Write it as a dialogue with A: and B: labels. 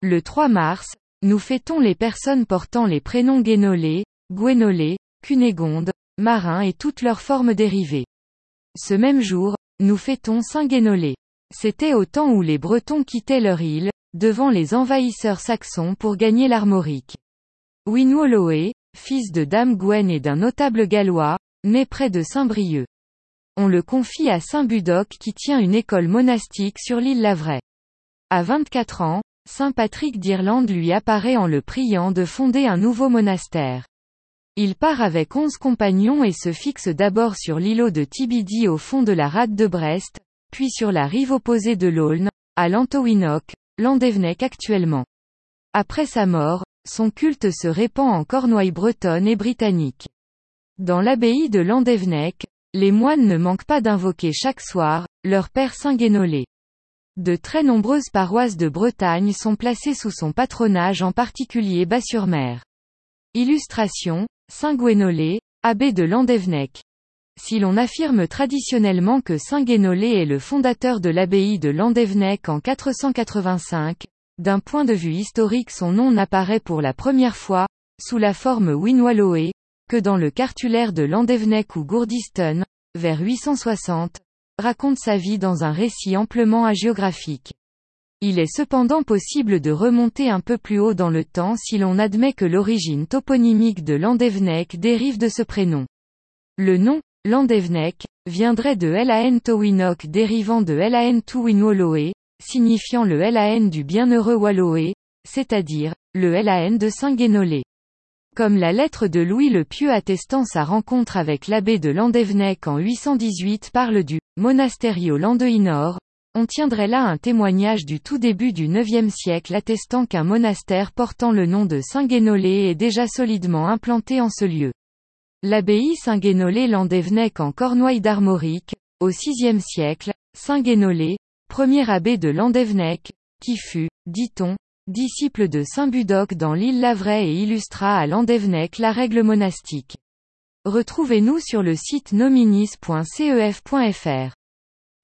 A: Le 3 mars, nous fêtons les personnes portant les prénoms Guénolé, Gwenolé, Cunégonde, Marin et toutes leurs formes dérivées. Ce même jour, nous fêtons Saint Guénolé. C'était au temps où les Bretons quittaient leur île, devant les envahisseurs saxons pour gagner l'Armorique. Winwoloé, fils de Dame Gwen et d'un notable gallois, né près de Saint-Brieuc. On le confie à Saint Budoc qui tient une école monastique sur l'île Lavray. À 24 ans, Saint Patrick d'Irlande lui apparaît en le priant de fonder un nouveau monastère. Il part avec onze compagnons et se fixe d'abord sur l'îlot de Tibidi au fond de la rade de Brest, puis sur la rive opposée de l'Aulne, à Lantowinoc, Landévenec actuellement. Après sa mort, son culte se répand en Cornouailles bretonne et britannique. Dans l'abbaye de Landévenec, les moines ne manquent pas d'invoquer chaque soir, leur père Saint Guénolé. De très nombreuses paroisses de Bretagne sont placées sous son patronage en particulier Bas-sur-Mer. Illustration, Saint Guénolé, abbé de Landévenec. Si l'on affirme traditionnellement que Saint Guénolé est le fondateur de l'abbaye de Landévenec en 485, d'un point de vue historique son nom n'apparaît pour la première fois, sous la forme Winwaloé, que dans le cartulaire de Landévenec ou Gourdiston, vers 860, raconte sa vie dans un récit amplement hagiographique. Il est cependant possible de remonter un peu plus haut dans le temps si l'on admet que l'origine toponymique de Landévenec dérive de ce prénom. Le nom, Landévenec, viendrait de Lan Towinok dérivant de Lan Tuwinwoloé, signifiant le LAN du bienheureux Walloé, c'est-à-dire, le LAN de Saint-Guénolé. Comme la lettre de Louis le Pieux attestant sa rencontre avec l'abbé de Landévenec en 818 parle du monasterio Landeinor, on tiendrait là un témoignage du tout début du IXe siècle attestant qu'un monastère portant le nom de Saint-Guénolé est déjà solidement implanté en ce lieu. L'abbaye Saint-Guénolé Landévenec en Cornouailles d'Armorique, au VIe siècle, Saint-Guénolé, premier abbé de Landévenec, qui fut, dit-on, disciple de Saint Budoc dans l'île Lavray et illustra à Landévenec la règle monastique. Retrouvez-nous sur le site nominis.cef.fr.